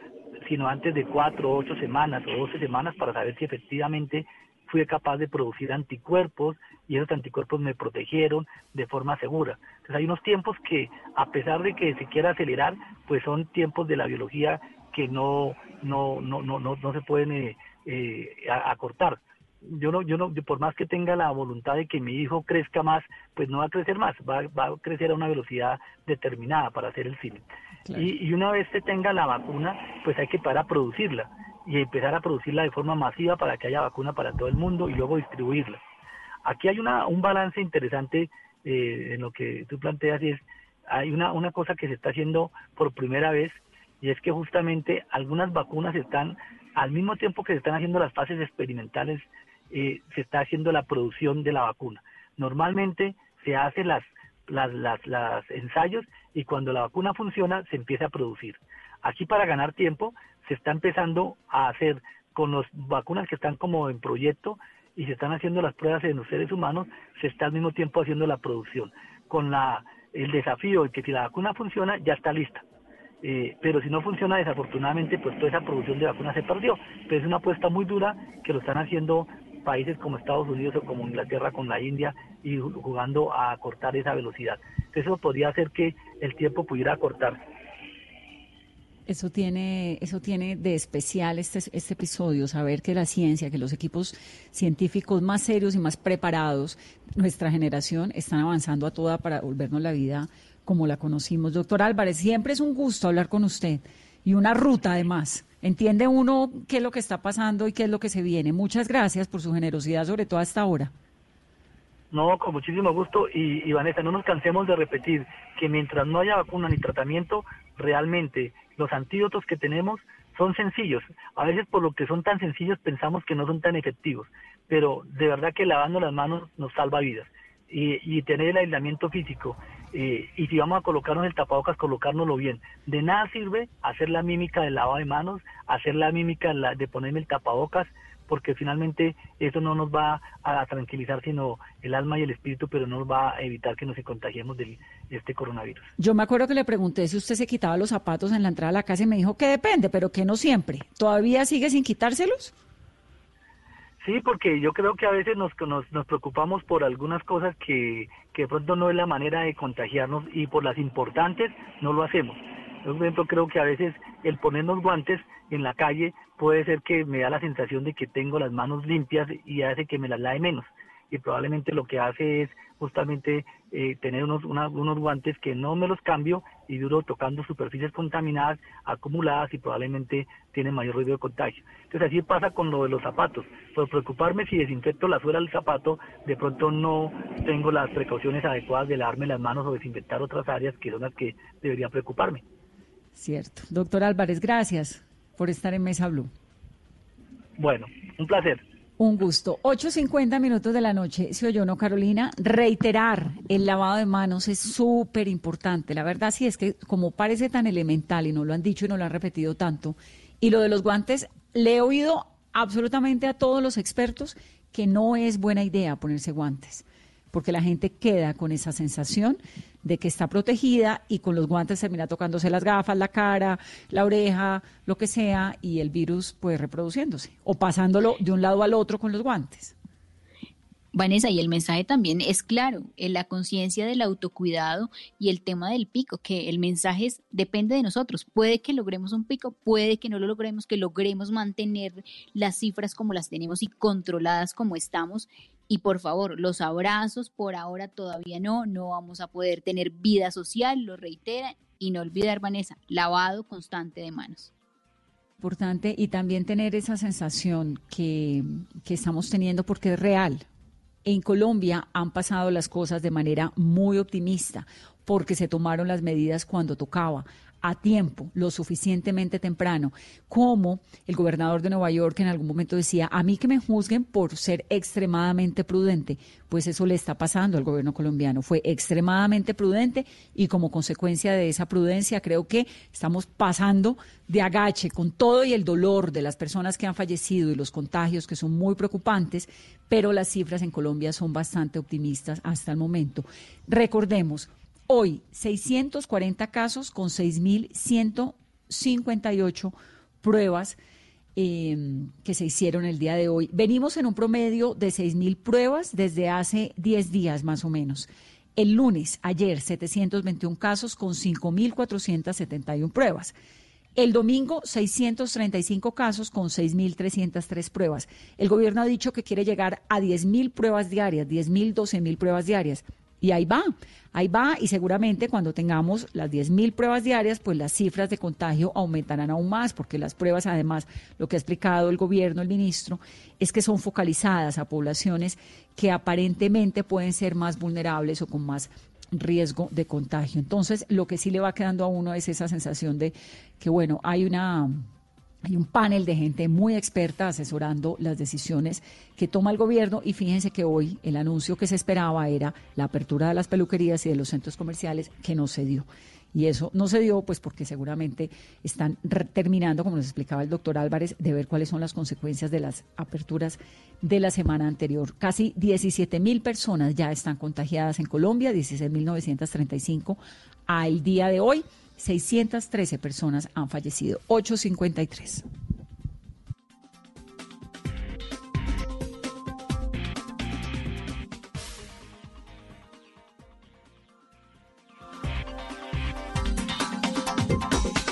sino antes de cuatro, ocho semanas o doce semanas para saber si efectivamente fui capaz de producir anticuerpos y esos anticuerpos me protegieron de forma segura. Entonces hay unos tiempos que, a pesar de que se quiera acelerar, pues son tiempos de la biología que no, no, no, no, no, no se pueden eh, eh, acortar. Yo no, yo no, por más que tenga la voluntad de que mi hijo crezca más, pues no va a crecer más, va, va a crecer a una velocidad determinada para hacer el cine. Y, y, una vez se tenga la vacuna, pues hay que parar a producirla y empezar a producirla de forma masiva para que haya vacuna para todo el mundo y luego distribuirla. Aquí hay una, un balance interesante eh, en lo que tú planteas y es, hay una, una cosa que se está haciendo por primera vez y es que justamente algunas vacunas están, al mismo tiempo que se están haciendo las fases experimentales, eh, se está haciendo la producción de la vacuna. Normalmente se hace las las, las, las ensayos y cuando la vacuna funciona se empieza a producir. Aquí para ganar tiempo se está empezando a hacer con las vacunas que están como en proyecto y se están haciendo las pruebas en los seres humanos, se está al mismo tiempo haciendo la producción. Con la, el desafío de que si la vacuna funciona, ya está lista. Eh, pero si no funciona, desafortunadamente, pues toda esa producción de vacunas se perdió. Pero es una apuesta muy dura que lo están haciendo países como Estados Unidos o como Inglaterra con la India y jugando a cortar esa velocidad. Eso podría hacer que el tiempo pudiera cortar. Eso tiene, eso tiene de especial este, este episodio, saber que la ciencia, que los equipos científicos más serios y más preparados, nuestra generación, están avanzando a toda para volvernos la vida como la conocimos. Doctor Álvarez, siempre es un gusto hablar con usted y una ruta además. Entiende uno qué es lo que está pasando y qué es lo que se viene. Muchas gracias por su generosidad, sobre todo hasta ahora. No, con muchísimo gusto. Y, y Vanessa, no nos cansemos de repetir que mientras no haya vacuna ni tratamiento, realmente los antídotos que tenemos son sencillos. A veces por lo que son tan sencillos pensamos que no son tan efectivos, pero de verdad que lavando las manos nos salva vidas. Y, tener el aislamiento físico eh, y si vamos a colocarnos el tapabocas, colocárnoslo bien. De nada sirve hacer la mímica del lavado de manos, hacer la mímica de ponerme el tapabocas, porque finalmente eso no nos va a tranquilizar sino el alma y el espíritu, pero no nos va a evitar que nos contagiemos de este coronavirus. Yo me acuerdo que le pregunté si usted se quitaba los zapatos en la entrada a la casa y me dijo que depende, pero que no siempre. ¿Todavía sigue sin quitárselos? Sí, porque yo creo que a veces nos, nos, preocupamos por algunas cosas que, que de pronto no es la manera de contagiarnos y por las importantes no lo hacemos. Yo, por ejemplo, creo que a veces el ponernos guantes en la calle puede ser que me da la sensación de que tengo las manos limpias y hace que me las lave menos. Y probablemente lo que hace es justamente eh, tener unos, unos guantes que no me los cambio y duro tocando superficies contaminadas, acumuladas y probablemente tienen mayor riesgo de contagio. Entonces así pasa con lo de los zapatos. Por preocuparme si desinfecto la suela del zapato, de pronto no tengo las precauciones adecuadas de lavarme las manos o desinfectar otras áreas que son las que debería preocuparme. Cierto. Doctor Álvarez, gracias por estar en Mesa Blue. Bueno, un placer. Un gusto. 8.50 minutos de la noche. Si oyó, ¿no, Carolina? Reiterar el lavado de manos es súper importante. La verdad sí es que como parece tan elemental y no lo han dicho y no lo han repetido tanto, y lo de los guantes, le he oído absolutamente a todos los expertos que no es buena idea ponerse guantes porque la gente queda con esa sensación de que está protegida y con los guantes termina tocándose las gafas, la cara, la oreja, lo que sea, y el virus pues reproduciéndose o pasándolo de un lado al otro con los guantes. Vanessa, y el mensaje también es claro, en la conciencia del autocuidado y el tema del pico, que el mensaje es, depende de nosotros. Puede que logremos un pico, puede que no lo logremos, que logremos mantener las cifras como las tenemos y controladas como estamos, y por favor, los abrazos por ahora todavía no, no vamos a poder tener vida social, lo reitera, y no olvidar, Vanessa, lavado constante de manos. Importante y también tener esa sensación que, que estamos teniendo porque es real. En Colombia han pasado las cosas de manera muy optimista porque se tomaron las medidas cuando tocaba a tiempo, lo suficientemente temprano, como el gobernador de Nueva York en algún momento decía, a mí que me juzguen por ser extremadamente prudente, pues eso le está pasando al gobierno colombiano, fue extremadamente prudente y como consecuencia de esa prudencia creo que estamos pasando de agache con todo y el dolor de las personas que han fallecido y los contagios que son muy preocupantes, pero las cifras en Colombia son bastante optimistas hasta el momento. Recordemos, Hoy, 640 casos con 6.158 pruebas em, que se hicieron el día de hoy. Venimos en un promedio de 6.000 pruebas desde hace 10 días más o menos. El lunes, ayer, 721 casos con 5.471 pruebas. El domingo, 635 casos con 6.303 pruebas. El gobierno ha dicho que quiere llegar a 10.000 pruebas diarias, 10.000, 12.000 pruebas diarias. Y ahí va, ahí va y seguramente cuando tengamos las 10.000 pruebas diarias, pues las cifras de contagio aumentarán aún más, porque las pruebas además, lo que ha explicado el gobierno, el ministro, es que son focalizadas a poblaciones que aparentemente pueden ser más vulnerables o con más riesgo de contagio. Entonces, lo que sí le va quedando a uno es esa sensación de que, bueno, hay una hay un panel de gente muy experta asesorando las decisiones que toma el gobierno y fíjense que hoy el anuncio que se esperaba era la apertura de las peluquerías y de los centros comerciales que no se dio. Y eso no se dio pues porque seguramente están terminando, como nos explicaba el doctor Álvarez, de ver cuáles son las consecuencias de las aperturas de la semana anterior. Casi 17 mil personas ya están contagiadas en Colombia, 16.935 al día de hoy. 613 personas han fallecido. 853.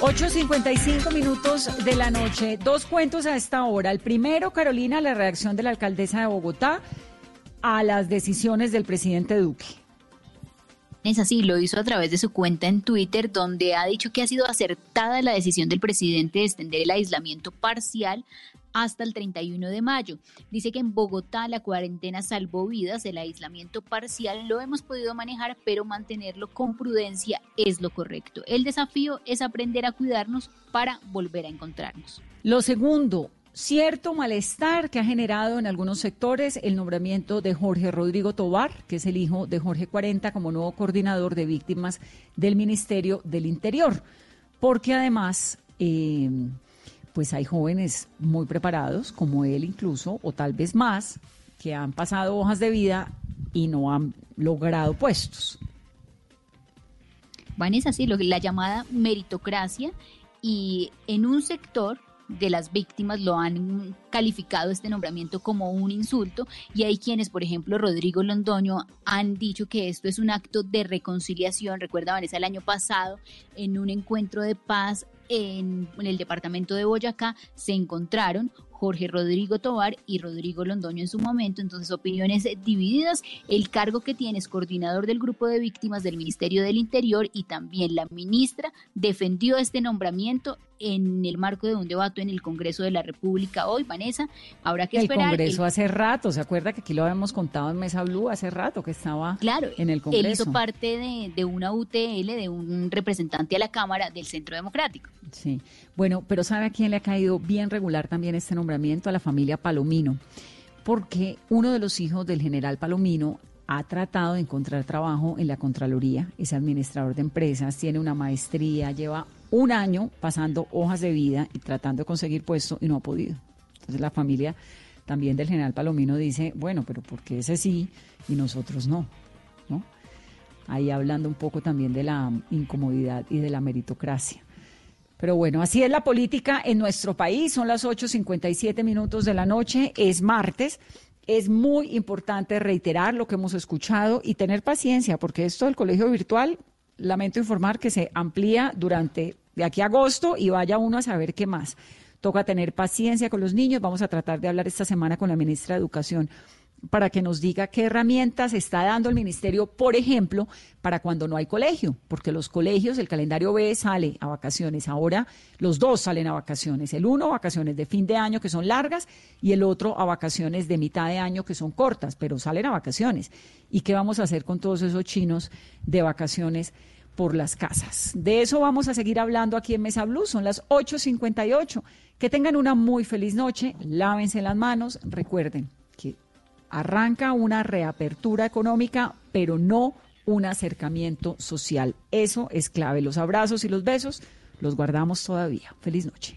Ocho cincuenta y cinco minutos de la noche. Dos cuentos a esta hora. El primero, Carolina, la reacción de la alcaldesa de Bogotá a las decisiones del presidente Duque. Es así, lo hizo a través de su cuenta en Twitter, donde ha dicho que ha sido acertada la decisión del presidente de extender el aislamiento parcial hasta el 31 de mayo. Dice que en Bogotá la cuarentena salvó vidas, el aislamiento parcial lo hemos podido manejar, pero mantenerlo con prudencia es lo correcto. El desafío es aprender a cuidarnos para volver a encontrarnos. Lo segundo, cierto malestar que ha generado en algunos sectores el nombramiento de Jorge Rodrigo Tobar, que es el hijo de Jorge 40 como nuevo coordinador de víctimas del Ministerio del Interior, porque además eh, pues hay jóvenes muy preparados, como él incluso, o tal vez más, que han pasado hojas de vida y no han logrado puestos. Vanessa, sí, lo, la llamada meritocracia y en un sector de las víctimas lo han calificado este nombramiento como un insulto y hay quienes, por ejemplo, Rodrigo Londoño, han dicho que esto es un acto de reconciliación. Recuerda, Vanessa, el año pasado, en un encuentro de paz en, el departamento de Boyacá, se encontraron Jorge Rodrigo Tobar y Rodrigo Londoño en su momento, entonces opiniones divididas. El cargo que tiene es coordinador del grupo de víctimas del Ministerio del Interior y también la ministra defendió este nombramiento en el marco de un debate en el Congreso de la República hoy, Vanessa. Habrá que esperar. El Congreso hace rato, ¿se acuerda que aquí lo habíamos contado en Mesa Blue hace rato que estaba claro, en el Congreso? Él hizo parte de, de una UTL, de un representante a la Cámara del Centro Democrático. Sí, bueno, pero ¿sabe a quién le ha caído bien regular también este nombramiento? A la familia Palomino, porque uno de los hijos del general Palomino ha tratado de encontrar trabajo en la Contraloría, es administrador de empresas, tiene una maestría, lleva un año pasando hojas de vida y tratando de conseguir puesto y no ha podido. Entonces la familia también del general Palomino dice, bueno, pero ¿por qué ese sí y nosotros no? ¿No? Ahí hablando un poco también de la incomodidad y de la meritocracia. Pero bueno, así es la política en nuestro país. Son las 8.57 minutos de la noche, es martes. Es muy importante reiterar lo que hemos escuchado y tener paciencia, porque esto del colegio virtual, lamento informar que se amplía durante de aquí a agosto y vaya uno a saber qué más. Toca tener paciencia con los niños. Vamos a tratar de hablar esta semana con la ministra de Educación para que nos diga qué herramientas está dando el ministerio, por ejemplo, para cuando no hay colegio, porque los colegios, el calendario B sale a vacaciones, ahora los dos salen a vacaciones, el uno a vacaciones de fin de año que son largas y el otro a vacaciones de mitad de año que son cortas, pero salen a vacaciones. ¿Y qué vamos a hacer con todos esos chinos de vacaciones? Por las casas. De eso vamos a seguir hablando aquí en Mesa Blue. Son las 8.58. Que tengan una muy feliz noche. Lávense las manos. Recuerden que arranca una reapertura económica, pero no un acercamiento social. Eso es clave. Los abrazos y los besos los guardamos todavía. Feliz noche.